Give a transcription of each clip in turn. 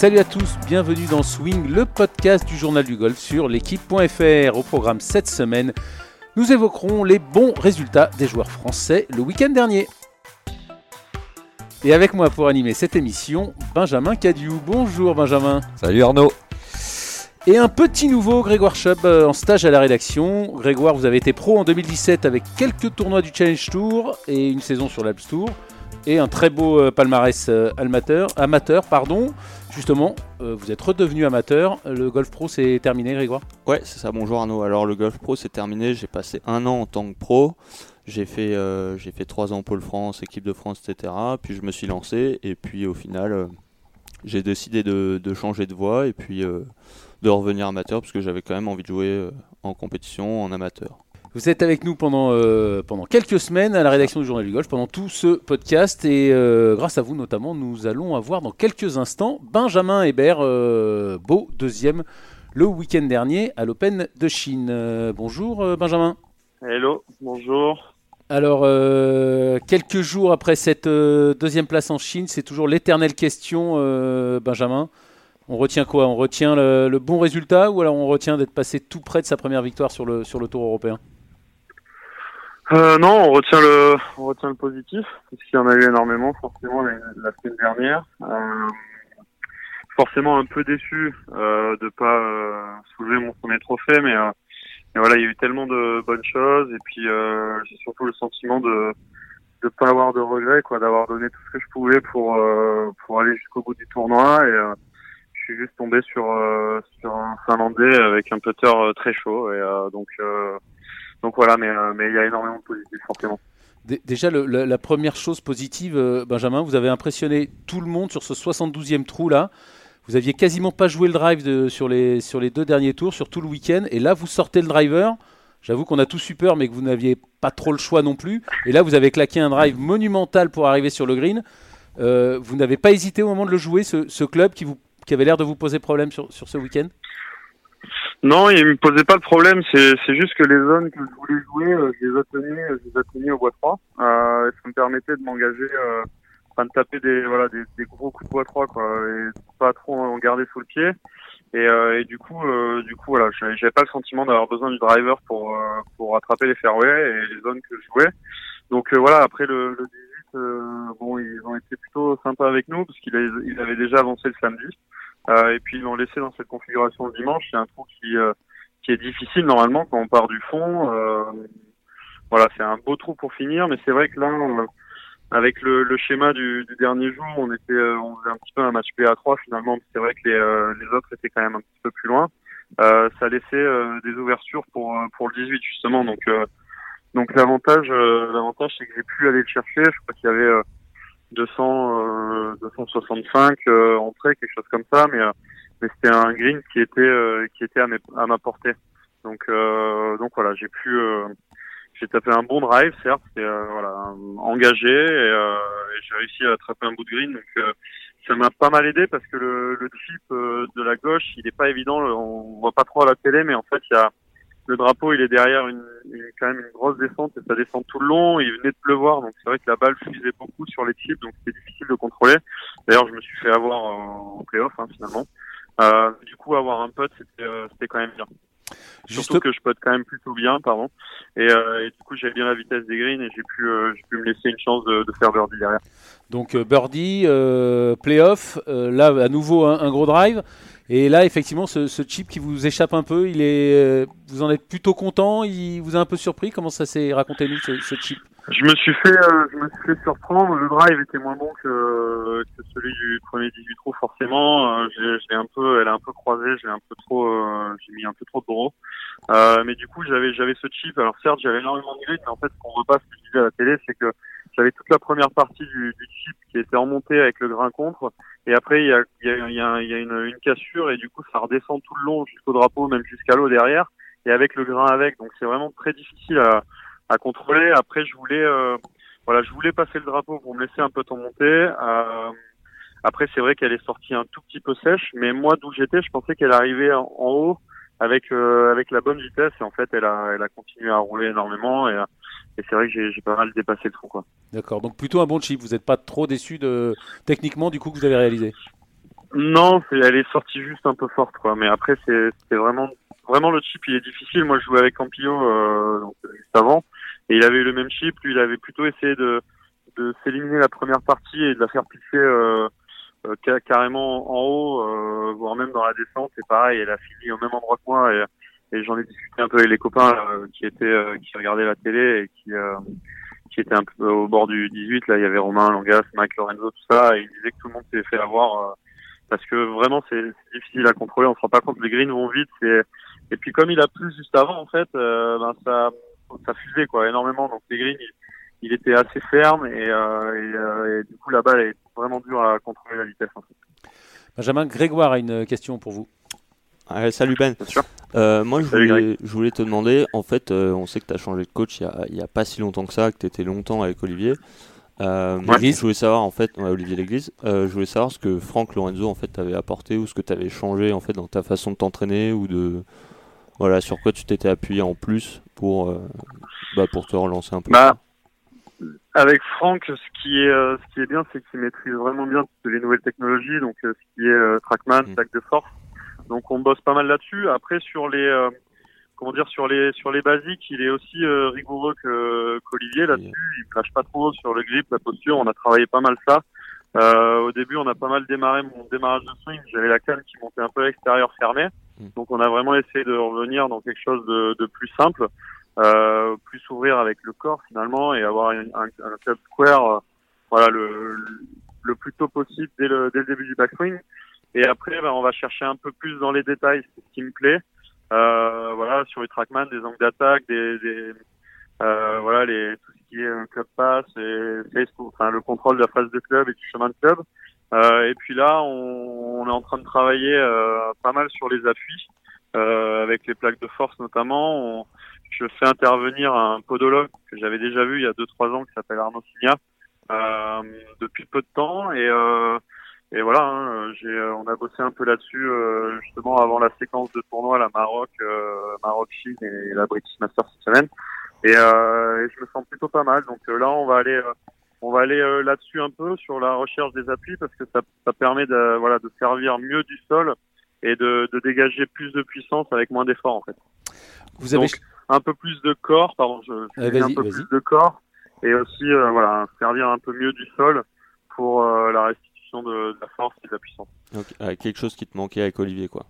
Salut à tous, bienvenue dans Swing, le podcast du journal du golf sur l'équipe.fr. Au programme cette semaine, nous évoquerons les bons résultats des joueurs français le week-end dernier. Et avec moi pour animer cette émission, Benjamin Cadieu. Bonjour Benjamin. Salut Arnaud. Et un petit nouveau, Grégoire Chubb, euh, en stage à la rédaction. Grégoire, vous avez été pro en 2017 avec quelques tournois du Challenge Tour et une saison sur l'Alps Tour. Et un très beau euh, palmarès euh, amateur, amateur pardon. Justement, vous êtes redevenu amateur. Le Golf Pro, c'est terminé, Grégoire? Ouais, c'est ça. Bonjour Arnaud. Alors, le Golf Pro, c'est terminé. J'ai passé un an en tant que pro. J'ai fait, fait trois ans Pôle France, équipe de France, etc. Puis je me suis lancé. Et puis au final, j'ai décidé de, de, changer de voie. Et puis de revenir amateur parce que j'avais quand même envie de jouer euh, en compétition, en amateur. Vous êtes avec nous pendant, euh, pendant quelques semaines à la rédaction du Journal du Golf, pendant tout ce podcast. Et euh, grâce à vous notamment, nous allons avoir dans quelques instants Benjamin Hébert, beau deuxième le week-end dernier à l'Open de Chine. bonjour Benjamin. Hello, bonjour. Alors, quelques jours après cette deuxième place en Chine, c'est toujours l'éternelle question, Benjamin. On retient quoi? On retient le, bon résultat ou alors on retient d'être passé tout près de sa première victoire sur le, sur le Tour européen? Euh, non, on retient le, on retient le positif, puisqu'il y en a eu énormément, forcément, la, semaine dernière. Euh, forcément un peu déçu euh, de pas euh, soulever mon premier trophée, mais, mais, voilà, il y a eu tellement de bonnes choses, et puis j'ai surtout le sentiment de de pas avoir de regrets, quoi, d'avoir donné tout ce que je pouvais pour pour aller jusqu'au bout du tournoi, et suis juste tombé sur euh, sur un Finlandais avec un putter euh, très chaud et euh, donc donc voilà, mais mais il y a énormément de positifs forcément. Déjà, la, première chose positive, Benjamin, vous avez impressionné tout le monde sur ce 72e trou là. Vous aviez quasiment pas joué le drive sur, les, deux derniers tours, sur tout le week-end. Et là, vous sortez le driver. J'avoue qu'on a tous eu peur, mais que vous n'aviez pas trop le choix non plus. Et là, vous avez claqué un drive monumental pour arriver sur le green. vous n'avez pas hésité au moment de le jouer, ce, club qui avait l'air de vous poser problème sur ce week-end? Non, il me posait pas de problème. C'est, c'est juste que les zones que je voulais jouer, euh, je les atteignais, je les atteignais au bois 3. Euh, ça me permettait de m'engager, euh, enfin de taper des voilà des, des, gros coups de bois 3 quoi, et pas trop en garder sous le pied. Et, euh, et du coup, euh, du coup voilà, j'avais pas le sentiment d'avoir besoin du driver pour euh, pour attraper les fairways et les zones que je jouais. Donc voilà, après le, le 18, bon, ils ont été plutôt sympas avec nous parce qu'ils avaient déjà avancé le samedi. Euh, et puis ils l'ont laissé dans cette configuration le dimanche. C'est un trou qui euh, qui est difficile normalement quand on part du fond. Euh, voilà, c'est un beau trou pour finir, mais c'est vrai que là, avec le, le schéma du, du, dernier jour, on était, on faisait un petit peu un match PA3 finalement. C'est vrai que les, les autres étaient quand même un petit peu plus loin. Euh, ça laissait des ouvertures pour pour le 18 justement. Donc donc l'avantage l'avantage c'est que j'ai pu aller le chercher. Je crois qu'il y avait 200, 265 euh, euh, entrées, quelque chose comme ça, mais, euh, mais c'était un green qui était, qui était à, à ma portée. Donc, donc voilà, j'ai pu, j'ai tapé un bon drive, certes, et, voilà, engagé, et, j'ai réussi à attraper un bout de green. Donc, ça m'a pas mal aidé parce que le, le chip de la gauche, il est pas évident, on voit pas trop à la télé, mais en fait, il y a le drapeau, il est derrière une, quand même une grosse descente et ça descend tout le long. Il venait de pleuvoir, donc c'est vrai que la balle fusait beaucoup sur les chips, donc c'était difficile de contrôler. D'ailleurs, je me suis fait avoir en playoff hein, finalement. Euh, du coup, avoir un c'était euh, c'était quand même bien. Juste... Surtout que je putt quand même plutôt bien, pardon. Et, euh, et du coup, j'avais bien la vitesse des greens et j'ai pu, me laisser une chance de, de faire birdie derrière. Donc birdie, playoff, là à nouveau un, un gros drive. Et là, effectivement, ce, ce, chip qui vous échappe un peu, il est, euh, vous en êtes plutôt content. Il vous a un peu surpris. Comment ça s'est raconté nous ce, ce, chip? Je me suis fait, euh, je me suis fait surprendre. Le drive était moins bon que, que celui du premier 18 trous, forcément. Euh, j'ai un peu, elle est un peu croisée. J'ai un peu trop, euh, j'ai mis un peu trop de gros. mais du coup, j'avais, j'avais ce chip. Alors certes, j'avais énormément de gris, mais en fait, ce qu'on pas, ce que je disais à la télé, c'est que j'avais toute la première partie du, chip qui était remontée avec le grain contre et après, il y a, y a, y a, une, une, cassure et du coup, ça redescend tout le long jusqu'au drapeau, même jusqu'à l'eau derrière, et avec le grain avec. Donc, c'est vraiment très difficile à, à contrôler. Après, je voulais, euh, voilà, je voulais passer le drapeau pour me laisser un peu ton monter. Euh, après, c'est vrai qu'elle est sortie un tout petit peu sèche, mais moi, d'où j'étais, je pensais qu'elle arrivait en, haut avec euh, avec la bonne vitesse. Et en fait, elle a elle a continué à rouler énormément et et c'est vrai que j'ai pas mal dépassé le trou. Quoi. D'accord, donc plutôt un bon chip. Vous n'êtes pas trop déçu de techniquement du coup que vous avez réalisé? Non, elle est sortie juste un peu forte, quoi. Mais après, c'est vraiment, vraiment le chip, il est difficile. Moi, je jouais avec Campillo euh, juste avant, et il avait eu le même chip. Lui, il avait plutôt essayé de, de s'éliminer la première partie et de la faire pisser euh, euh carrément en haut, euh, voire même dans la descente. Et pareil, elle a fini au même endroit que moi. Et, et j'en ai discuté un peu avec les copains qui étaient, qui regardaient la télé et qui qui étaient un peu au bord du 18. Là, il y avait Romain, Langas, Mike Lorenzo, tout ça. Et ils disaient que tout le monde s'est fait avoir parce que vraiment c'est difficile à contrôler. On se rend pas compte, les greens vont vite. Et, puis comme il a plu juste avant, en fait, euh, ben ça, ça fusait quoi énormément. Donc les greens, il, était assez ferme et, euh, euh, et, du coup la balle est vraiment dure à contrôler la vitesse. En fait. Benjamin Grégoire a une question pour vous. Salut Ben. Euh, moi, je voulais, je voulais, te demander, en fait, on sait que tu as changé de coach il n'y a, pas si longtemps que ça, que tu étais longtemps avec Olivier. Euh, je voulais savoir en fait, Olivier Léglise, euh, je voulais savoir ce que Franck Lorenzo en fait t'avait apporté ou ce que tu avais changé en fait dans ta façon de t'entraîner ou de voilà sur quoi tu t'étais appuyé en plus pour euh, bah, pour te relancer un peu. Bah, avec Franck, ce qui est ce qui est bien, c'est qu'il maîtrise vraiment bien les nouvelles technologies, donc ce qui est Trackman, mmh. de force. Donc on bosse pas mal là-dessus. Après sur les comment dire sur les sur les basiques, il est aussi euh, rigoureux que qu'Olivier là-dessus. Il crache pas trop sur le grip, la posture. On a travaillé pas mal ça. Euh, au début, on a pas mal démarré mon démarrage de swing. J'avais la canne qui montait un peu à l'extérieur fermée. Hmm. Donc, on a vraiment essayé de revenir dans quelque chose de, de plus simple, euh, plus s'ouvrir avec le corps finalement et avoir un, un, club square, euh, voilà, le, le plus tôt possible dès le, dès le début du backswing. Et après, ben, on va chercher un peu plus dans les détails, c'est ce qui me plaît. Euh, voilà, sur les trackman, des angles d'attaque, des, des euh, voilà, les, tout ce qui est un club pass et Facebook, enfin, le contrôle de la phase de club et du chemin de club. Euh, et puis là, on, on, est en train de travailler euh, pas mal sur les appuis, euh, avec les plaques de force notamment. Je fais intervenir un podologue que j'avais déjà vu il y a 2-3 ans qui s'appelle Arnaud Signa euh, depuis peu de temps et et voilà, hein, euh, on a bossé un peu là-dessus euh, justement avant la séquence de tournoi, la Maroc, euh, Maroc Chine et la British Masters cette semaine. Et, euh, et, je me sens plutôt pas mal. Donc là, on va aller, on va aller là-dessus un peu sur la recherche des appuis parce que ça, ça permet de, voilà, de servir mieux du sol et de, de dégager plus de puissance avec moins d'effort en fait. Vous avez Donc, un peu plus de corps, pardon, je, je un peu plus de corps et aussi voilà servir un peu mieux du sol pour la restitution de, la force et de la puissance. Euh, quelque chose qui te manquait avec Olivier, quoi.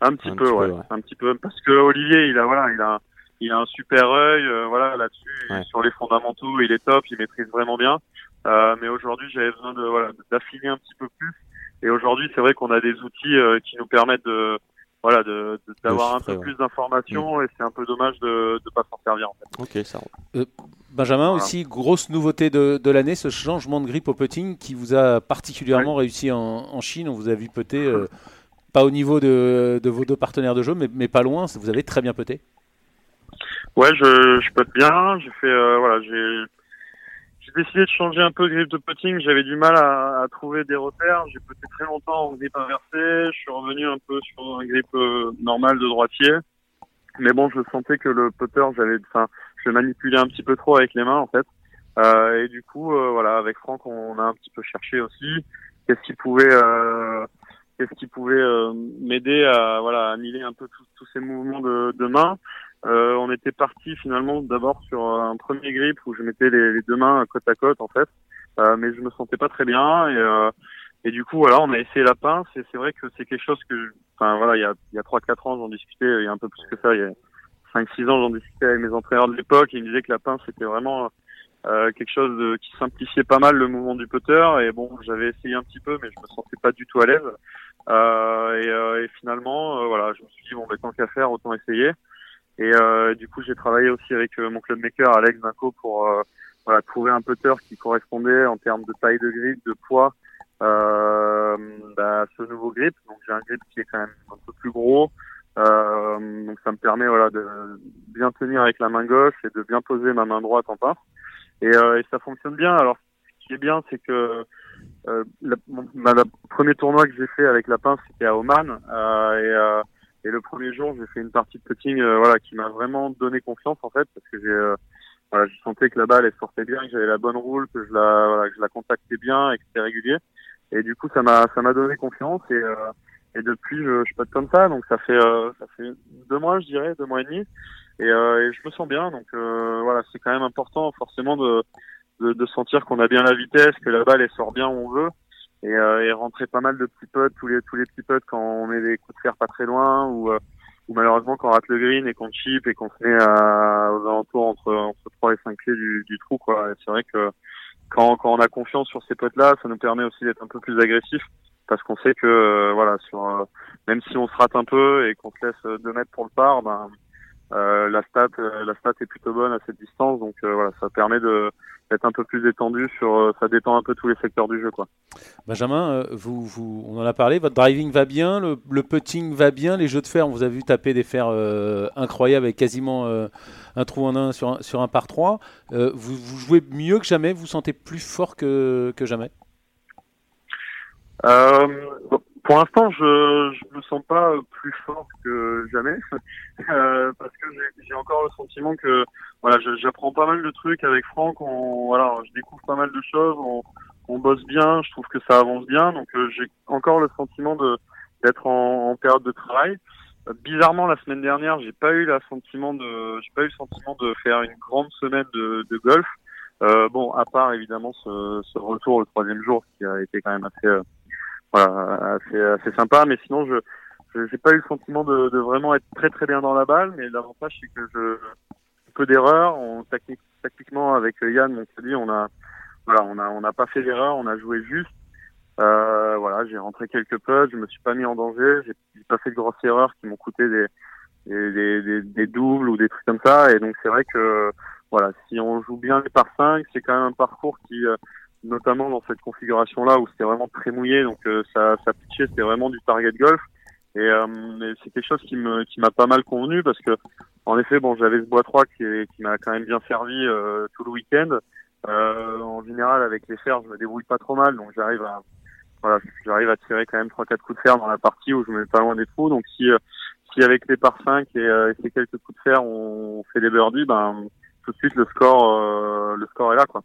Un petit, peu, ouais. Un petit peu, parce que Olivier, il a, voilà, il a, il a un super œil, euh, voilà, là-dessus, sur les fondamentaux, il est top, il maîtrise vraiment bien. Euh, mais aujourd'hui, j'avais besoin de, voilà, d'affiner un petit peu plus. Et aujourd'hui, c'est vrai qu'on a des outils qui nous permettent de, voilà, de, d'avoir un peu plus d'informations mm. et c'est un peu dommage de ne pas s'en servir en fait. Ok, ça. Euh, Benjamin, aussi grosse nouveauté de, de l'année, ce changement de grip au putting qui vous a particulièrement réussi en, en, Chine. On vous a vu putter, euh, pas au niveau de, de, vos deux partenaires de jeu, mais, mais pas loin. Vous avez très bien puté. Ouais, je, je pute bien. J'ai fait, euh, voilà, j'ai j'ai décidé de changer un peu de grip de putting. J'avais du mal à, à, trouver des repères. J'ai puté très longtemps en grip inversé. Je suis revenu un peu sur un grip euh, normal de droitier. Mais bon, je sentais que le putter, j'avais, enfin, je manipulais un petit peu trop avec les mains en fait. Euh, et du coup, euh, voilà, avec Franck, on a un petit peu cherché aussi qu'est-ce qui pouvait, euh, qu'est-ce qui pouvait m'aider à voilà, un peu tous ces mouvements de, de main. Euh, on était parti finalement d'abord sur un premier grip où je mettais les, deux mains côte à côte en fait, euh, mais je me sentais pas très bien et, euh, et du coup voilà on a essayé la pince et c'est vrai que c'est quelque chose que, enfin voilà il y a il y a trois quatre ans j'en discutais, il y a un peu plus que ça, il y a cinq six ans j'en discutais avec mes entraîneurs de l'époque, ils me disaient que la pince c'était vraiment euh, quelque chose de, qui simplifiait pas mal le mouvement du putter et bon j'avais essayé un petit peu mais je me sentais pas du tout à l'aise. Et, et, finalement voilà je me suis dit bon ben tant qu'à faire autant essayer et euh, du coup, j'ai travaillé aussi avec euh, mon club maker Alex Vinco pour euh, voilà, trouver un putter qui correspondait en termes de taille de grip, de poids euh, bah, ce nouveau grip. Donc j'ai un grip qui est quand même un peu plus gros. Euh, donc ça me permet voilà de bien tenir avec la main gauche et de bien poser ma main droite en pince. Et, euh, et ça fonctionne bien. Alors ce qui est bien, c'est que euh, la, le premier tournoi que j'ai fait avec la pince, c'était à Oman. et et le premier jour, j'ai fait une partie de putting, euh, voilà, qui m'a vraiment donné confiance en fait, parce que j'ai, euh, voilà, je sentais que la balle elle sortait bien, que j'avais la bonne roule, que je la, voilà, que je la contactais bien et que c'était régulier. Et du coup, ça m'a ça m'a donné confiance et et depuis je, je pote comme ça, donc ça fait ça fait deux mois, je dirais, deux mois et demi. Et, et je me sens bien, donc voilà, c'est quand même important forcément de de, de sentir qu'on a bien la vitesse, que la balle elle sort bien où on veut et, euh, et rentrer pas mal de petits potes, tous les tous les petits potes quand on met des coups de fer pas très loin ou euh, ou malheureusement quand on rate le green et qu'on chip et qu'on se met à, aux alentours entre entre 3 et 5 pieds du, du trou quoi. C'est vrai que quand quand on a confiance sur ces potes là, ça nous permet aussi d'être un peu plus agressif parce qu'on sait que euh, voilà sur euh, même si on se rate un peu et qu'on se laisse deux mètres pour le par, ben euh, la stat la stat est plutôt bonne à cette distance donc voilà ça permet de être un peu plus détendu sur euh, ça détend un peu tous les secteurs du jeu quoi. Benjamin, euh, vous, vous, on en a parlé, votre driving va bien, le, le putting va bien, les jeux de fer, on vous a vu taper des fers euh, incroyables avec quasiment euh, un trou en un sur un, sur un par 3. Euh, vous, vous, jouez mieux que jamais, vous vous sentez plus fort que, que jamais? Pour l'instant, je je me sens pas plus fort que jamais euh, parce que j'ai encore le sentiment que voilà, j'apprends pas mal de trucs avec Franck. On voilà, je découvre pas mal de choses. On, on bosse bien. Je trouve que ça avance bien. Donc euh, j'ai encore le sentiment d'être en, en, période de travail. Euh, bizarrement, la semaine dernière, j'ai pas eu le sentiment de j'ai pas eu le sentiment de faire une grande semaine de, de golf. Euh, bon, à part évidemment ce, ce, retour le troisième jour qui a été quand même assez voilà, assez, assez sympa. Mais sinon, je j'ai pas eu le sentiment de, de, vraiment être très très bien dans la balle. Mais l'avantage, c'est que je peu d'erreurs. On tactiquement avec Yann, on dit, on a voilà, on a on n'a pas fait d'erreur, on a joué juste. Euh, voilà, j'ai rentré quelques putts, je me suis pas mis en danger, j'ai pas fait de grosses erreurs qui m'ont coûté des des, des, des, doubles ou des trucs comme ça. Et donc c'est vrai que voilà, si on joue bien les par 5, c'est quand même un parcours qui euh, notamment dans cette configuration-là où c'était vraiment très mouillé, donc euh, ça, ça pitchait, c'était vraiment du target golf. Et, euh, c'est quelque chose qui me qui m'a pas mal convenu parce que en effet, bon, j'avais ce bois 3 qui, qui m'a quand même bien servi euh, tout le week-end. Euh, en général, avec les fers, je me débrouille pas trop mal, donc j'arrive à voilà, j'arrive à tirer quand même trois quatre coups de fer dans la partie où je me mets pas loin des trous. Donc si si avec les par 5 et, et ces quelques coups de fer, on fait des birdies, ben tout de suite le score le score est là quoi.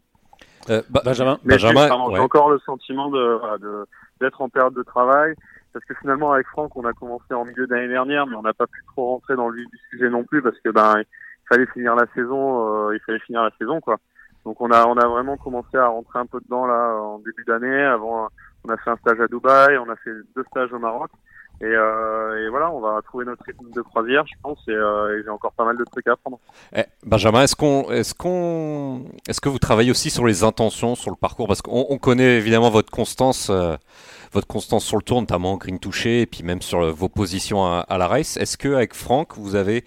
Euh, bah, Benjamin, mais Benjamin, j'ai ouais. encore le sentiment de d'être en période de travail parce que finalement avec Franck on a commencé en milieu d'année dernière mais on n'a pas pu trop rentrer dans le vif du sujet non plus parce que ben il fallait finir la saison euh, il fallait finir la saison quoi donc on a on a vraiment commencé à rentrer un peu dedans là en début d'année avant on a fait un stage à Dubaï on a fait deux stages au Maroc et, euh, et, voilà, on va trouver notre rythme de croisière, je pense, et, euh, j'ai encore pas mal de trucs à apprendre. Eh, Benjamin, est-ce qu'on, est-ce qu'on, est-ce que vous travaillez aussi sur les intentions sur le parcours? Parce qu'on on connaît évidemment votre constance, euh, votre constance sur le tour, notamment green touché, et puis même sur vos positions à, la race. Est-ce que avec Franck, vous avez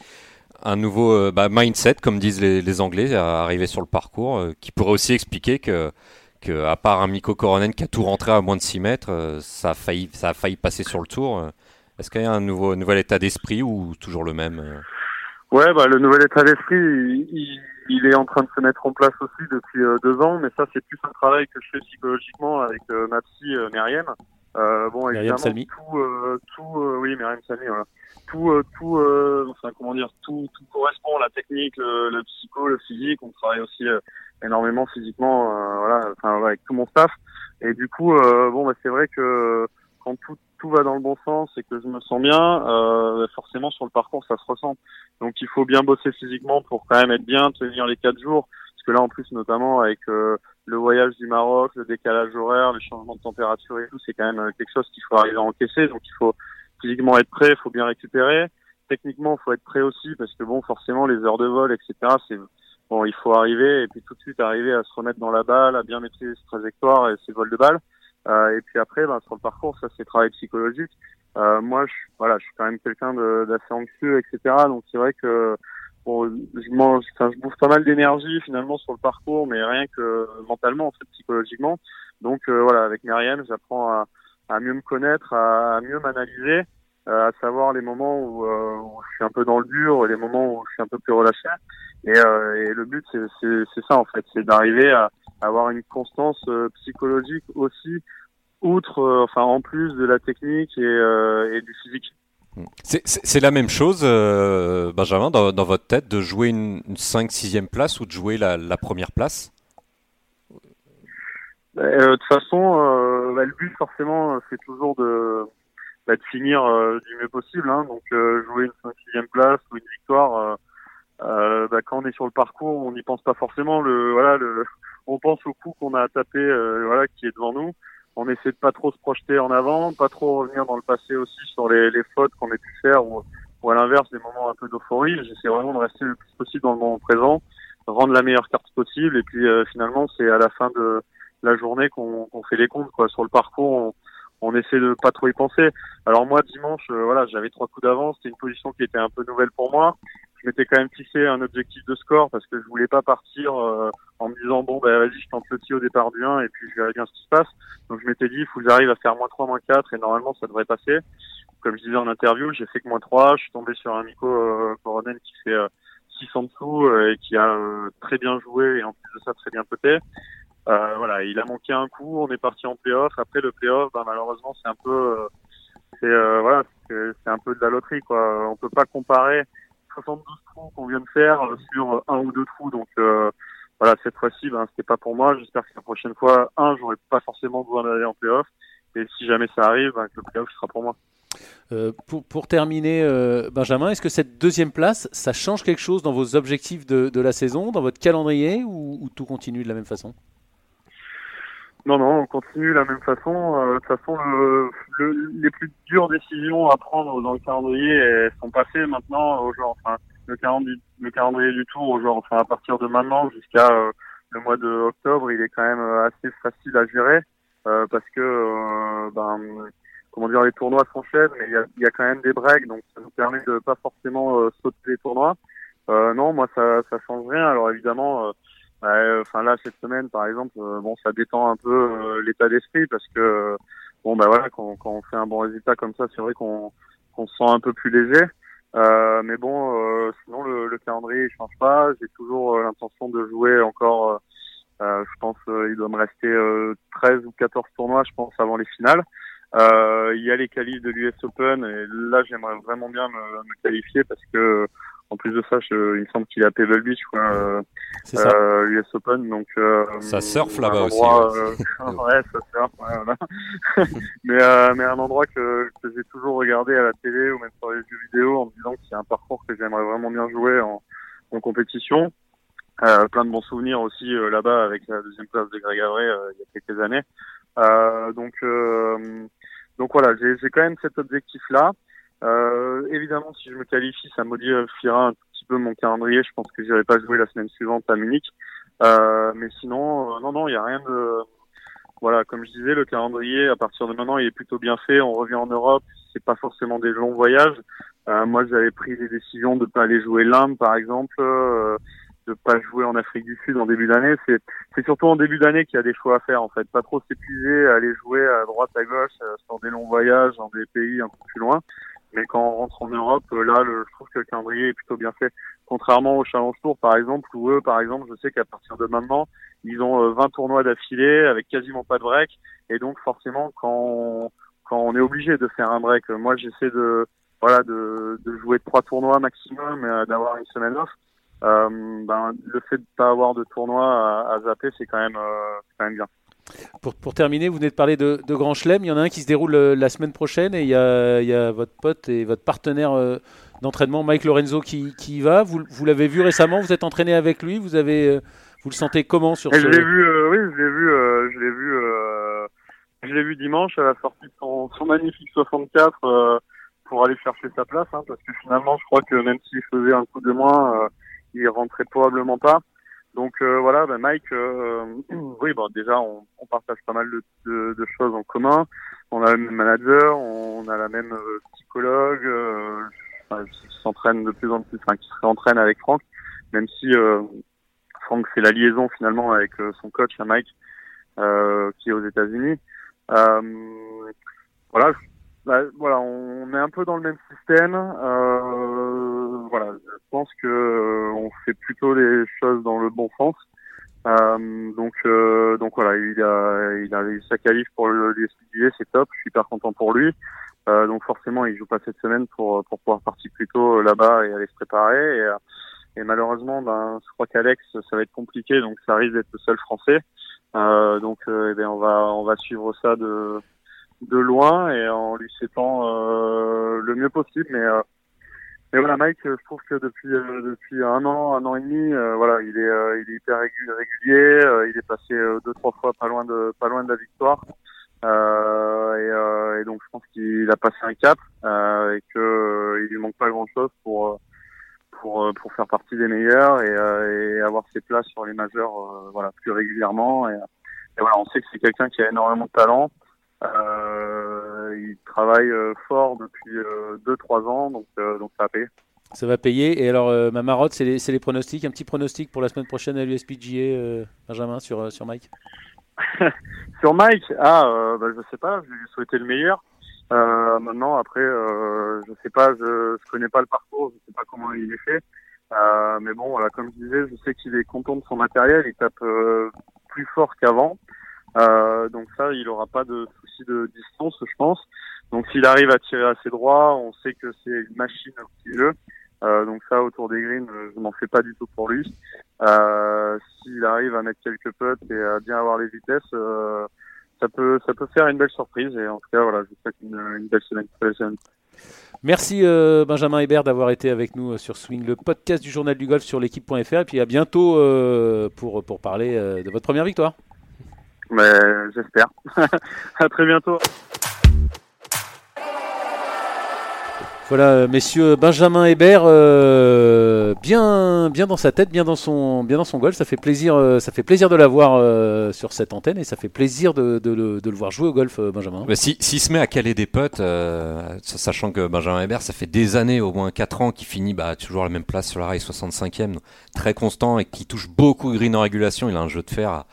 un nouveau bah, mindset, comme disent les, les, Anglais, à arriver sur le parcours, qui pourrait aussi expliquer que à part un Miko Koronen qui a tout rentré à moins de 6 mètres, euh, ça a failli, ça a failli passer sur le tour. Euh. Est-ce qu'il y a un nouveau, nouvel état d'esprit ou toujours le même euh? Ouais, bah, le nouvel état d'esprit, il, est en train de se mettre en place aussi depuis deux ans, mais ça, c'est plus un travail que je fais psychologiquement avec ma psy euh, bon, évidemment, Salmi. tout, tout oui, Myriam Salmi, voilà. Tout, tout, enfin, comment dire, tout, tout correspond, la technique, le, le psycho, le physique. On travaille aussi énormément physiquement, voilà, enfin, avec tout mon staff. Et du coup, bon, bah, c'est vrai que quand tout, tout va dans le bon sens et que je me sens bien, euh, forcément sur le parcours ça se ressent. Donc il faut bien bosser physiquement pour quand même être bien, tenir les quatre jours. Parce que là en plus notamment avec euh, le voyage du Maroc, le décalage horaire, les changements de température et tout, c'est quand même euh, quelque chose qu'il faut arriver à encaisser. Donc il faut physiquement être prêt, il faut bien récupérer. Techniquement, il faut être prêt aussi parce que bon, forcément les heures de vol, etc. C'est bon, il faut arriver et puis tout de suite arriver à se remettre dans la balle, à bien maîtriser ses trajectoires et ses vols de balle. Euh, et puis après, ben, sur le parcours, ça c'est travail psychologique. Euh, moi, je, voilà, je suis quand même quelqu'un d'assez anxieux, etc. Donc c'est vrai que bon, je mange, enfin, je bouffe pas mal d'énergie finalement sur le parcours, mais rien que mentalement, en fait, psychologiquement. Donc euh, voilà, avec Myriam, j'apprends à, à, mieux me connaître, à, à mieux m'analyser, euh, à savoir les moments où, euh, je suis un peu dans le dur, les moments où je suis un peu plus relâché. Et, euh, et le but, c'est ça en fait, c'est d'arriver à avoir une constance euh, psychologique aussi, outre, euh, enfin en plus de la technique et, et du physique. C'est la même chose, euh, Benjamin, dans, votre tête, de jouer une, une 5-6e place ou de jouer la, première place? Euh, de toute façon, euh, bah, le but forcément, c'est toujours de, bah, finir du mieux possible. Hein. donc jouer une 5 sixième place ou une victoire, bah, quand on est sur le parcours, on n'y pense pas forcément. Le voilà, le, on pense au coup qu'on a tapé, voilà, qui est devant nous. On essaie de pas trop se projeter en avant, pas trop revenir dans le passé aussi sur les, les fautes qu'on a pu faire ou, ou à l'inverse des moments un peu d'euphorie. J'essaie vraiment de rester le plus possible dans le moment présent, rendre la meilleure carte possible et puis finalement c'est à la fin de la journée qu'on fait les comptes quoi. Sur le parcours, on, on, essaie de pas trop y penser. Alors moi dimanche, euh, voilà, j'avais trois coups d'avance. C'était une position qui était un peu nouvelle pour moi. Je m'étais quand même fixé un objectif de score parce que je voulais pas partir euh, en me disant bon ben vas-y je tente le tir au départ du 1 et puis je verrai bien ce qui se passe. Donc je m'étais dit il faut que j'arrive à faire moins 3, moins 4 et normalement ça devrait passer. Comme je disais en interview, j'ai fait que moins 3. Je suis tombé sur un Nico euh, Coronel qui fait 6 en dessous et qui a très bien joué et en plus de ça très bien poté. Euh, voilà, il a manqué un coup, on est parti en playoff. Après le playoff, bah, malheureusement, c'est un peu, euh, c'est euh, voilà, c'est un peu de la loterie quoi. On peut pas comparer 72 trous qu'on vient de faire sur un ou deux trous. Donc voilà, cette fois-ci, ben c'était pas pour moi. J'espère que la prochaine fois, un, j'aurai pas forcément besoin d'aller en playoff. Et si jamais ça arrive, ben, le playoff sera pour moi. Euh, pour, pour, terminer, euh, Benjamin, est-ce que cette deuxième place, ça change quelque chose dans vos objectifs de, de la saison, dans votre calendrier, ou, tout continue de la même façon? Non, non, on continue de la même façon. Euh, de toute façon, le, les plus dures décisions à prendre dans le calendrier sont passées maintenant au enfin, le calendrier, le calendrier du tour au enfin, à partir de maintenant jusqu'à euh, le mois de octobre, il est quand même euh, assez facile à gérer parce que, ben, comment dire, les tournois s'enchaînent, mais il y a, y a, quand même des breaks, donc ça nous permet de pas forcément sauter les tournois. non, moi, ça, ça change rien. Alors évidemment enfin là cette semaine par exemple, euh, bon ça détend un peu euh, l'état d'esprit parce que bon bah voilà quand, quand on fait un bon résultat comme ça, c'est vrai qu'on qu'on se sent un peu plus léger. Euh, mais bon, euh, sinon le, le, calendrier il change pas. J'ai toujours l'intention de jouer encore. je pense il doit me rester 13 ou 14 tournois, je pense, avant les finales. il y a les qualifs de l'US Open et là j'aimerais vraiment bien me, me, qualifier parce que en plus de ça, je, il me semble qu'il est à Pebble Beach, quoi. Euh, euh, US Open, donc. Euh, ça surfe là-bas aussi. Euh, ouais. ça surfe. Ouais, voilà. mais euh, mais un endroit que, que j'ai toujours regardé à la télé ou même sur les jeux vidéo en me disant que c'est un parcours que j'aimerais vraiment bien jouer en, en compétition. Euh, plein de bons souvenirs aussi là-bas avec la deuxième place de Greg Avray il y a quelques années. donc donc voilà, j'ai quand même cet objectif-là. Euh, évidemment, si je me qualifie, ça modifiera un petit peu mon calendrier. Je pense que j'irai pas jouer la semaine suivante à Munich. Euh, mais sinon, euh, non, non, il y a rien de. Voilà, comme je disais, le calendrier à partir de maintenant, il est plutôt bien fait. On revient en Europe, c'est pas forcément des longs voyages. Euh, moi, j'avais pris des décisions de pas aller jouer l'Inde, par exemple, euh, de pas jouer en Afrique du Sud en début d'année. C'est, c'est surtout en début d'année qu'il y a des choix à faire, en fait. Pas trop s'épuiser, aller jouer à droite, à gauche, sur des longs voyages dans des pays un peu plus loin. Mais quand on rentre en Europe, euh, là, le, je trouve que le calendrier est plutôt bien fait. Contrairement au Challenge Tour, par exemple, où eux, par exemple, je sais qu'à partir de maintenant, ils ont 20 euh, tournois d'affilée avec quasiment pas de break. Et donc, forcément, quand on, quand on est obligé de faire un break, euh, moi, j'essaie de, voilà, de, de jouer trois tournois maximum d'avoir une semaine off. Euh, ben, le fait de pas avoir de tournoi à, à zapper, c'est quand même, euh, quand même bien. Pour, pour, terminer, vous venez de parler de, de Grand Chelem. Il y en a un qui se déroule euh, la semaine prochaine et il y a, il y a votre pote et votre partenaire euh, d'entraînement, Mike Lorenzo, qui, qui y va. Vous, vous l'avez vu récemment, vous êtes entraîné avec lui. Vous, avez, euh, vous le sentez comment sur ce... Je l'ai vu, euh, oui, je l'ai vu, euh, je l'ai vu, euh, je l'ai vu dimanche à la sortie de son, son magnifique 64 pour aller chercher sa place, hein, parce que finalement, je crois que même s'il faisait un coup de moins, il rentrait probablement pas. Donc euh, voilà, ben Mike, euh, oui, bon, déjà on, on, partage pas mal de, de, de, choses en commun. On a le même manager, on a la même euh, psychologue, euh, qui s'entraîne de plus en plus, enfin qui se réentraîne avec Franck, même si Franck fait la liaison finalement avec son coach, à Mike, qui est aux États-Unis. voilà, bah, voilà, on est un peu dans le même système. Euh, voilà, je pense que euh, on fait plutôt les choses dans le bon sens. Euh, donc, euh, donc voilà, il a, il a eu sa qualif pour juillet, c'est top. Je suis hyper content pour lui. Euh, donc forcément, il joue pas cette semaine pour pour pouvoir partir plus tôt là-bas et aller se préparer. Et, et malheureusement, ben, je crois qu'Alex, ça va être compliqué, donc ça risque d'être le seul Français. Euh, donc, euh, eh bien, on va on va suivre ça de de loin et en lui souhaitant euh, le mieux possible. Mais euh, mais voilà, Mike, je trouve que depuis euh, depuis un an, un an et demi, voilà, il est il est hyper régu- régulier. il est passé deux trois fois pas loin de pas loin de la victoire. Euh, et, euh, et donc je pense qu'il a passé un cap euh, et que il lui manque pas grand chose pour pour pour faire partie des meilleurs et, et avoir ses places sur les majeurs voilà plus régulièrement et, et voilà on sait que c'est quelqu'un qui a énormément de talent il travaille euh, fort depuis euh, deux trois ans donc euh, donc ça a payé Ça va payer. Et alors, euh, ma marotte, c'est les, pronostics. Un petit pronostic pour la semaine prochaine à l'USPGA, euh, Benjamin, sur, euh, sur Mike? Sur Mike, ah, euh, bah, je sais pas, je lui souhaitais le meilleur. Euh, maintenant, après, euh, je sais pas, je, je connais pas le parcours, je sais pas comment il est fait. Euh, mais bon, voilà, comme je disais, je sais qu'il est content de son matériel, il tape euh, plus fort qu'avant. Euh, donc ça, il aura pas de souci de distance, je pense. Donc s'il arrive à tirer assez droit, on sait que c'est une machine au petit jeu. Donc ça, autour des greens, euh, je m'en fais pas du tout pour lui. Euh, s'il arrive à mettre quelques putts et à bien avoir les vitesses, ça peut faire une belle surprise. Et en tout cas, voilà, je vous souhaite une, belle semaine. Merci Benjamin Hébert d'avoir été avec nous sur Swing, le podcast du journal du golf sur l'équipe.fr. Et puis à bientôt pour, parler de votre première victoire. Mais j'espère. à très bientôt. Voilà, euh, messieurs, Benjamin Hébert, euh, bien, bien dans sa tête, bien dans son, bien dans son golf. Ça fait plaisir, euh, ça fait plaisir de l'avoir euh, sur cette antenne et ça fait plaisir de, de le, de le voir jouer au golf, euh, Benjamin. Si- S'il se met à caler des potes, euh, sachant que Benjamin Hébert, ça fait des années, au moins 4 ans, qu'il finit bah, toujours à la même place sur la rail 65e, donc très constant et qui touche beaucoup de green en régulation. Il a un jeu de fer à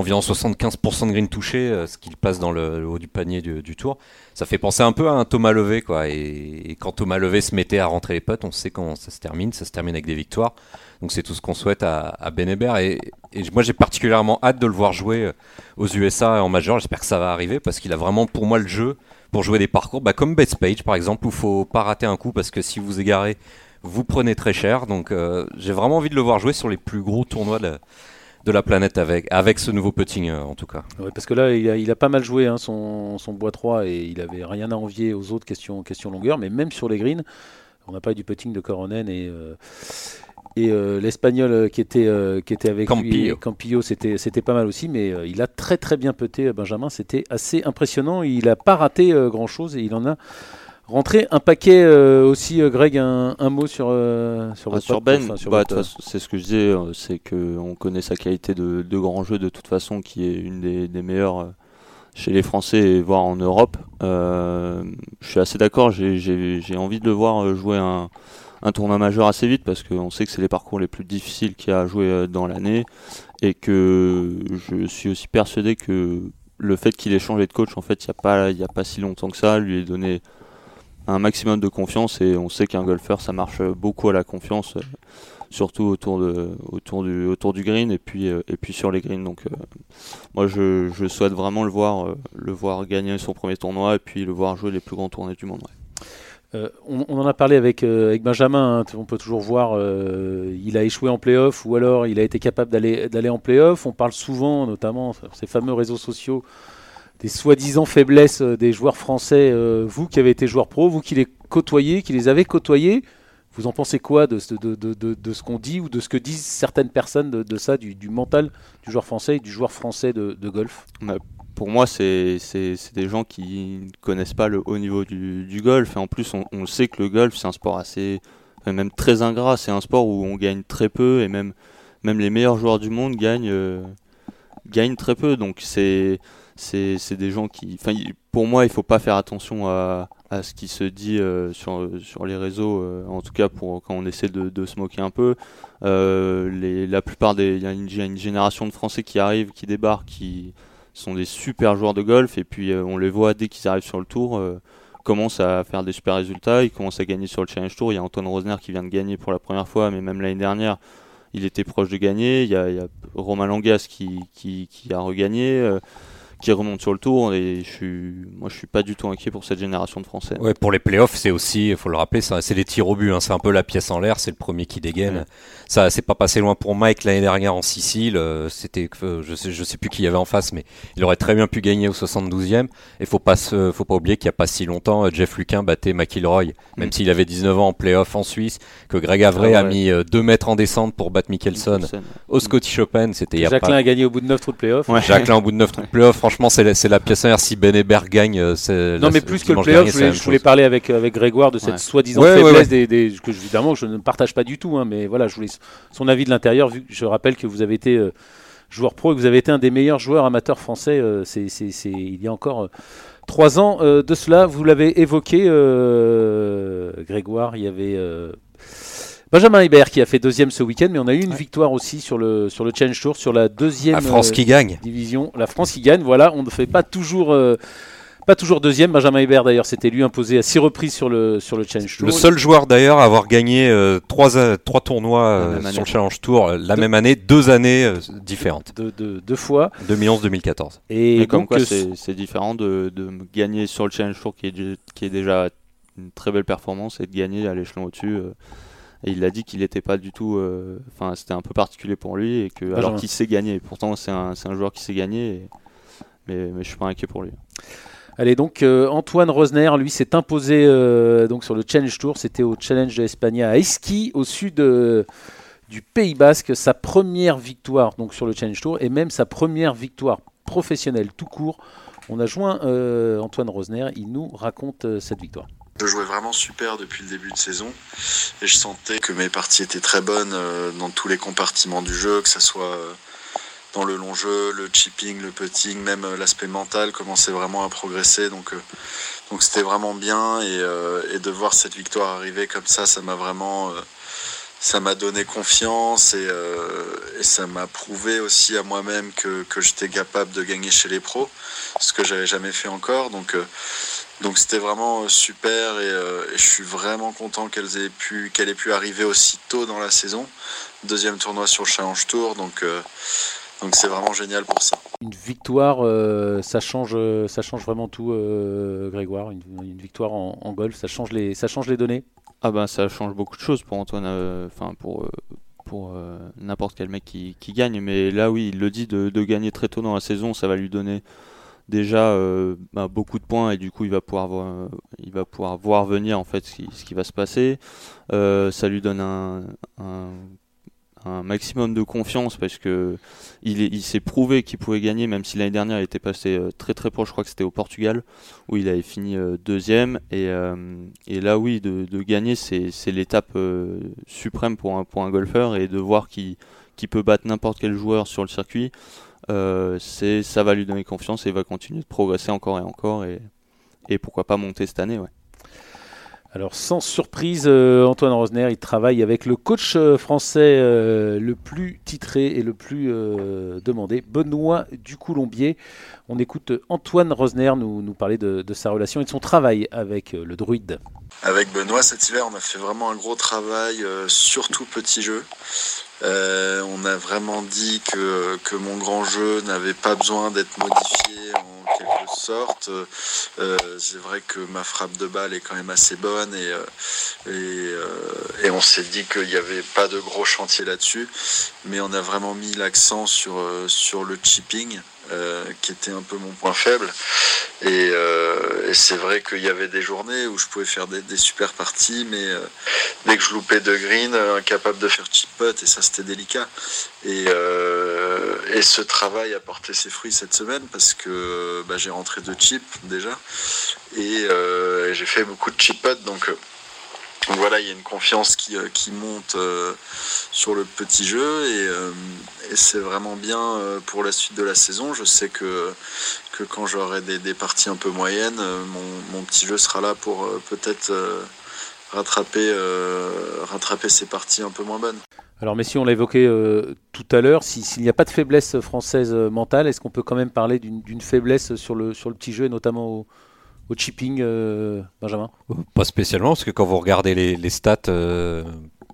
environ 75% de green touché, euh, ce qu'il passe dans le, haut du panier du, tour. Ça fait penser un peu à un Thomas Levé, quoi. Et, quand Thomas Levé se mettait à rentrer les potes, on sait comment ça se termine. Ça se termine avec des victoires. Donc c'est tout ce qu'on souhaite à, à Ben Hébert. Et, moi, j'ai particulièrement hâte de le voir jouer euh, aux USA en major. J'espère que ça va arriver parce qu'il a vraiment pour moi le jeu pour jouer des parcours bah, comme Best Page par exemple où faut pas rater un coup parce que si vous égarez vous prenez très cher donc euh, j'ai vraiment envie de le voir jouer sur les plus gros tournois de de la planète avec, avec ce nouveau putting euh, en tout cas. Ouais, parce que là, il a, il a pas mal joué hein, son, son bois 3 et il avait rien à envier aux autres questions, questions longueur, mais même sur les greens, on n'a pas eu du putting de Coronen et, euh, et euh, l'espagnol qui était, euh, qui était avec lui, Campillo. Campillo, c'était, c'était pas mal aussi, mais euh, il a très très bien euh, Benjamin, c'était assez impressionnant, il n'a pas raté grand chose et il en a rentré un paquet euh, aussi, euh, Greg, un, un mot sur, euh, sur Ah, sur Ben, bah, c'est ce que je disais, euh, c'est que on connaît sa qualité de, de grand jeu de toute façon, qui est une des, des meilleures chez les Français voire en Europe. Je suis assez d'accord, j'ai- envie de le voir jouer un, un tournoi majeur assez vite parce qu'on sait que c'est les parcours les plus difficiles qu'il y a à jouer dans l'année et que je suis aussi persuadé que le fait qu'il ait changé de coach, en fait, il n'y a, pas- il y a pas si longtemps que ça, lui est donné un maximum de confiance et on sait qu'un golfeur ça marche beaucoup à la confiance euh, surtout autour de autour du autour du green et puis euh, et puis sur les greens donc euh, moi je, souhaite vraiment le voir le voir gagner son premier tournoi et puis le voir jouer les plus grands tournois du monde on, en a parlé avec, Benjamin, hein, on peut toujours voir, il a échoué en playoff ou alors il a été capable d'aller en playoff. On parle souvent, notamment sur ces fameux réseaux sociaux, des soi-disant faiblesses euh, des joueurs français. Euh, vous qui avez été joueur pro, vous qui les côtoyez, qui les avez côtoyés, vous en pensez quoi de, ce- qu'on dit ou de ce que disent certaines personnes de, ça, du, mental du joueur français et du joueur français de, golf? Pour moi, c'est des gens qui ne connaissent pas le haut niveau du, golf. Et en plus, on, sait que le golf, c'est un sport assez, même très ingrat. C'est un sport où on gagne très peu et même, même les meilleurs joueurs du monde gagnent, euh, gagnent très peu. Donc, c'est c'est des gens qui. Pour moi, il faut pas faire attention à, à ce qui se dit euh, sur, sur les réseaux, euh, en tout cas pour quand on essaie de, de se moquer un peu. Euh, la plupart des. Il y a une, génération de Français qui arrivent, qui débarquent, qui sont des super joueurs de golf et puis on les voit dès qu'ils arrivent sur le tour commencent à faire des super résultats ils commencent à gagner sur le challenge tour il y a Antoine Rosner qui vient de gagner pour la première fois mais même l'année dernière il était proche de gagner il y a, il Romain Langas qui, qui, a regagné qui remontent sur le tour. Et je suis, moi, je suis pas du tout inquiet pour cette génération de Français. Ouais, pour les playoffs, c'est aussi, il faut le rappeler, c'est les tirs au but. Hein. c'est un peu la pièce en l'air. C'est le premier qui dégaine. Ça, c'est pas passé loin pour Mike l'année dernière en Sicile. Euh, c'était, je sais, je sais plus qui y avait en face, mais il aurait très bien pu gagner au 72e. Et faut pas, faut pas oublier qu'il y a pas si longtemps, euh, Jeff Luquin battait McIlroy, même mm. s'il avait 19 ans en playoff en Suisse, que Greg Avray ah a mis 2 mètres en descente pour battre Mickelson au Scottish Open. C'était Jacqueline a gagné au bout de 9 trous de playoff. Jacqueline au bout de 9 trous de playoff. Franchement, c'est la, la pièce l'air. Si Ben Hébert gagne, euh. Non, mais plus que le playoff, je, voulais, parler avec, avec Grégoire de cette soi-disant faiblesse Des, des, que évidemment je ne partage pas du tout. Hein, mais voilà, je voulais son avis de l'intérieur. Vu que je rappelle que vous avez été euh, joueur pro et que vous avez été un des meilleurs joueurs amateurs français. Euh, c'est, il y a encore. Trois ans de cela, vous l'avez évoqué, Grégoire, il y avait Benjamin Hébert qui a fait deuxième ce week-end, mais on a eu une victoire aussi sur le, sur le Challenge Tour, sur la deuxième la France qui gagne. division. La France qui gagne, voilà, on ne fait pas toujours. Euh, pas toujours deuxième, Benjamin Hébert d'ailleurs s'était lui imposé à six reprises sur le, sur le Challenge Tour. Le seul joueur d'ailleurs à avoir gagné euh, trois, trois tournois euh, sur le Challenge Tour la même année, deux années différentes. deux fois. 2011-2014. Et, comme quoi c'est différent de, de, gagner sur le Challenge Tour qui est, qui est déjà une très belle performance et de gagner à l'échelon au-dessus. Et il a dit qu'il n'était pas du tout. Euh, enfin, c'était un peu particulier pour lui, et que, alors qu'il sait gagner. Pourtant, c'est un, un, joueur qui sait gagner, mais, mais je suis pas inquiet pour lui. Allez, donc euh, Antoine Rosner, lui, s'est imposé euh, donc sur le Challenge Tour. C'était au Challenge de Espagna à Esqui, au sud du Pays Basque. Sa première victoire donc sur le Challenge Tour et même sa première victoire professionnelle tout court. On a joint Antoine Rosner. Il nous raconte cette victoire. Je jouais vraiment super depuis le début de saison et je sentais que mes parties étaient très bonnes euh, dans tous les compartiments du jeu, que ce soit euh, dans le long jeu, le chipping, le putting, même euh, l'aspect mental commençait vraiment à progresser. Donc donc c'était vraiment bien et, de voir cette victoire arriver comme ça, ça m'a vraiment ça m'a donné confiance et, ça m'a prouvé aussi à moi-même que, que j'étais capable de gagner chez les pros, ce que j'avais jamais fait encore. Donc donc c'était vraiment euh, super euh, et, je suis vraiment content qu'elle ait pu qu'elle ait pu arriver aussi tôt dans la saison. Deuxième tournoi sur Challenge Tour, donc euh, donc c'est vraiment génial pour ça. Une victoire, ça change ça change vraiment tout, Grégoire. Une, victoire en, golf, ça change les ça change les données? Ah ben ça change beaucoup de choses pour Antoine, enfin pour pour n'importe quel mec qui, qui, gagne. Mais là oui, il le dit de, de gagner très tôt dans la saison, ça va lui donner déjà euh, bah, beaucoup de points et du coup il va pouvoir voir, il va pouvoir voir venir en fait ce qui, va se passer. Euh, ça lui donne un, un, maximum de confiance parce que il, s'est prouvé qu'il pouvait gagner même si l'année dernière il était passé euh, très très proche. Je crois que c'était au Portugal où il avait fini deuxième et, là oui de, gagner c'est, l'étape suprême pour un, golfeur et de voir qu'il peut battre n'importe quel joueur sur le circuit. Euh, c'est ça va lui donner confiance et il va continuer de progresser encore et encore et, et pourquoi pas monter cette année. Ouais. Alors sans surprise, euh, Antoine Rosner, il travaille avec le coach euh, français le plus titré et le plus demandé, Benoît Ducoulombier. On écoute Antoine Rosner nous, nous parler de, de, sa relation et de son travail avec le druide. Avec Benoît cet hiver, on a fait vraiment un gros travail, surtout petit jeu. Euh, on a vraiment dit que, mon grand jeu n'avait pas besoin d'être modifié en quelque sorte. Euh, c'est vrai que ma frappe de balle est quand même assez bonne et, euh, on s'est dit qu'il n'y avait pas de gros chantier là-dessus, mais on a vraiment mis l'accent sur le chipping. Qui était un peu mon point faible. Et, c'est vrai qu'il y avait des journées où je pouvais faire des, super parties, mais dès que je loupais de green, incapable de faire chip putt, et ça c'était délicat. Et, euh, ce travail a porté ses fruits cette semaine parce que bah, j'ai rentré deux chips déjà, et, euh, j'ai fait beaucoup de chip putt, donc, euh, donc, voilà, il y a une confiance qui, qui monte sur le petit jeu, et, et c'est vraiment bien pour la suite de la saison. Je sais que, que quand j'aurai des, parties un peu moyennes, mon, petit jeu sera là pour peut-être rattraper, euh, rattraper ces parties un peu moins bonnes. Alors messieurs, on l'a évoqué euh, tout à l'heure, s'il n'y a pas de faiblesse française euh, mentale, est-ce qu'on peut quand même parler d'une faiblesse sur le, sur le petit jeu et notamment au, au chipping, Benjamin Pas spécialement, parce que quand vous regardez les, stats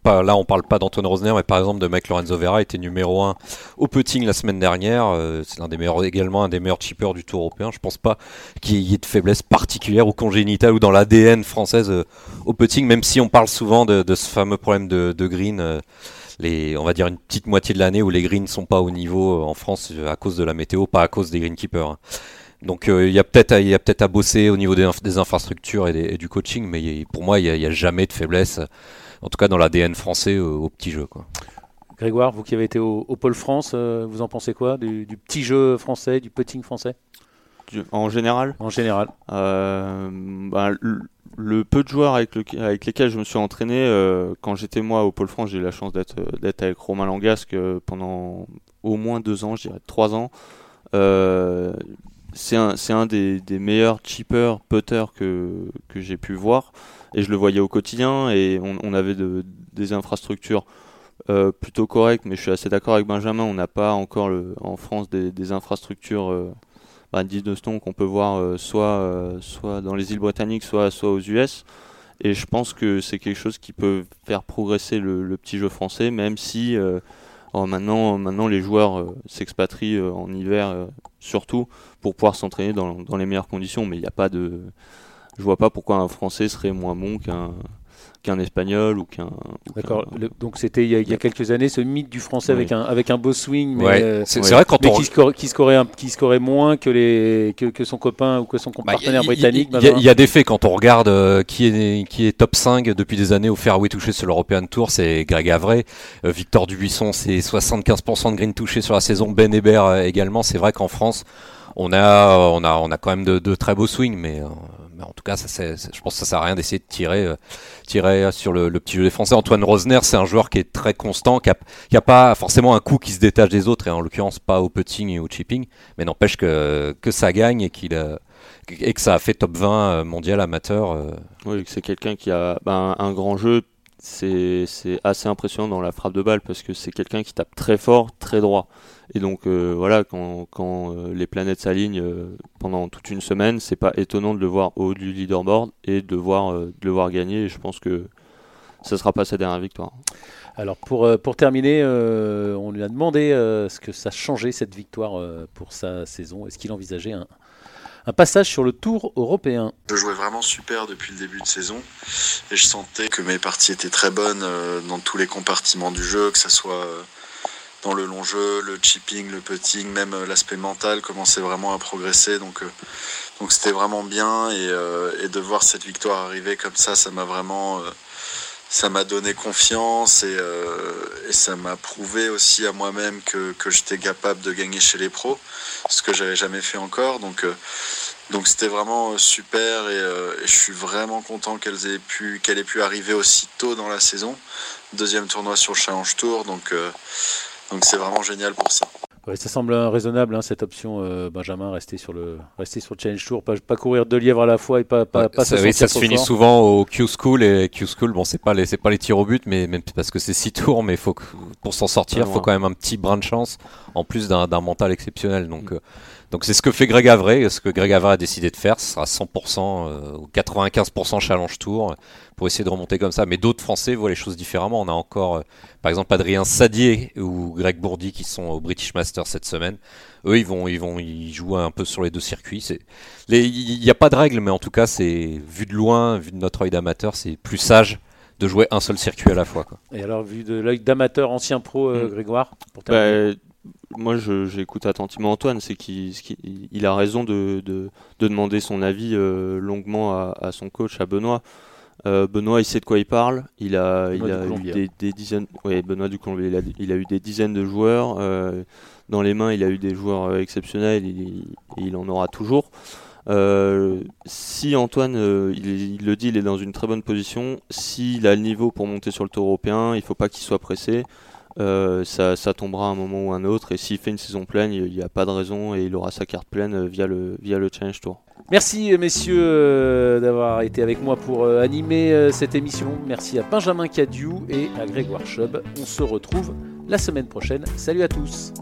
pas, là on parle pas d'Antoine Rosner, mais par exemple de Mike Lorenzo Vera, était numéro 1 au putting la semaine dernière. Euh, c'est des meilleurs, également un des meilleurs chippers du Tour européen. Je pense pas qu'il y ait de faiblesse particulière ou congénitale ou dans l'ADN française euh, au putting, même si on parle souvent de, ce fameux problème de, green. Euh, les, on va dire une petite moitié de l'année où les greens sont pas au niveau en France à cause de la météo, pas à cause des greenkeepers. Hein. Donc il y a peut-être à, peut à bosser au niveau des, infrastructures et, du coaching, mais pour moi il n'y a, jamais de faiblesse en tout cas dans l'ADN français euh, au petit jeu. Quoi. Grégoire, vous qui avez été au, Pôle France, euh, vous en pensez quoi du, petit jeu français, du putting français? En général? En général. Euh, bah, le, peu de joueurs avec, avec, lesquels je me suis entraîné, quand j'étais moi au Pôle France, j'ai eu la chance d'être avec Romain Langasque pendant au moins deux ans, je dirais trois ans. C'est un, un des, meilleurs chippers putters que, que j'ai pu voir et je le voyais au quotidien et on, avait des infrastructures euh, plutôt correctes, mais je suis assez d'accord avec Benjamin, on n'a pas encore en France des, infrastructures euh, bah, de stone qu'on peut voir euh, soit, euh, soit dans les îles britanniques, soit, soit aux US. Et je pense que c'est quelque chose qui peut faire progresser le, petit jeu français, même si oh, maintenant, les joueurs s'expatrient en hiver surtout pour pouvoir s'entraîner dans, les meilleures conditions, mais il n'y a pas de je vois pas pourquoi un Français serait moins bon qu'un qu'un espagnol ou qu'un. D'accord. Donc c'était il, y a quelques années ce mythe du français avec un avec un beau swing, mais, euh, c'est vrai quand on qui, score, qui, scorait qui scorait moins que les que, que son copain ou que son bah, partenaire britannique. Il y, a des faits quand on regarde euh, qui est qui est top 5 depuis des années au fairway touché sur l'European Tour, c'est Greg Avray, euh, Victor Dubuisson, c'est 75% de green touché sur la saison, Ben Hébert également. C'est vrai qu'en France on a, on a, on a quand même de, de très beaux swings, mais mais en tout cas, ça, je pense que ça sert à rien d'essayer de tirer, euh, tirer sur le, petit jeu des Français. Antoine Rosner, c'est un joueur qui est très constant, qui n'a pas forcément un coup qui se détache des autres, et en l'occurrence pas au putting et au chipping, mais n'empêche que, que ça gagne et, qu'il et que ça a fait top 20 euh, mondial amateur. Euh. Oui, c'est quelqu'un qui a ben, un grand jeu. C'est assez impressionnant dans la frappe de balle parce que c'est quelqu'un qui tape très fort, très droit. Et donc euh, voilà, quand, euh, les planètes s'alignent euh, pendant toute une semaine, c'est pas étonnant de le voir au haut du leaderboard et de, voir, de le voir gagner. Et je pense que ce sera pas sa dernière victoire. Alors pour, pour terminer, on lui a demandé ce que ça changeait cette victoire pour sa saison. Est-ce qu'il envisageait un, un passage sur le tour européen? Je jouais vraiment super depuis le début de saison et je sentais que mes parties étaient très bonnes dans tous les compartiments du jeu, que ce soit le long jeu, le chipping, le putting, même euh, l'aspect mental commençait vraiment à progresser. Donc, euh, donc c'était vraiment bien euh, et, de voir cette victoire arriver comme ça, ça m'a vraiment, ça m'a donné confiance et, ça m'a prouvé aussi à moi-même que, j'étais capable de gagner chez les pros, ce que j'avais jamais fait encore. Donc donc c'était vraiment super et, je suis vraiment content qu'elle ait pu qu'elle ait pu arriver aussi tôt dans la saison. Deuxième tournoi sur le Challenge Tour, donc donc c'est vraiment génial pour ça. ça semble raisonnable hein, cette option, euh, Benjamin, rester sur le rester sur le Challenge Tour, pas, pas courir deux lièvres à la fois et pas pas, pas ça, ça se finit souvent au Q School et Q School, bon c'est pas les c'est pas les tirs au but, mais même parce que c'est six tours, mais faut que, pour s'en sortir, il faut quand même un petit brin de chance en plus d'un mental exceptionnel. Donc mm. euh, donc c'est ce que fait Greg Avray, ce que Greg Avray a décidé de faire, ce sera 100% euh, ou 95% challenge tour pour essayer de remonter comme ça. Mais d'autres Français voient les choses différemment. On a encore, euh, par exemple, Adrien Sadier ou Greg Bourdi qui sont au British Masters cette semaine. Eux, ils vont, ils vont, ils jouent un peu sur les deux circuits. Il n'y a pas de règle, mais en tout cas, c'est vu de loin, vu de notre œil d'amateur, c'est plus sage de jouer un seul circuit à la fois. Quoi. Et alors, vu de l'œil d'amateur, ancien pro, euh, mm. Grégoire pour bah, moi, j'écoute attentivement Antoine, c'est qu'il il a raison de, de, demander son avis euh, longuement à, son coach, à Benoît. Euh, Benoît, il sait de quoi il parle. Il a, il a eu des, dizaines. Benoît du il a, il a, eu des dizaines de joueurs euh, dans les mains. Il a eu des joueurs exceptionnels. il en aura toujours. si Antoine, il, il, le dit, il est dans une très bonne position. S'il a le niveau pour monter sur le tour européen, il ne faut pas qu'il soit pressé. Euh, ça, tombera un moment ou un autre. Et s'il fait une saison pleine, il n'y a pas de raison et il aura sa carte pleine euh, via le, via le Challenge Tour. Merci euh, messieurs d'avoir été avec moi pour animer cette émission. Merci à Benjamin Cadieu et à Grégoire Chubb. On se retrouve la semaine prochaine. Salut à tous.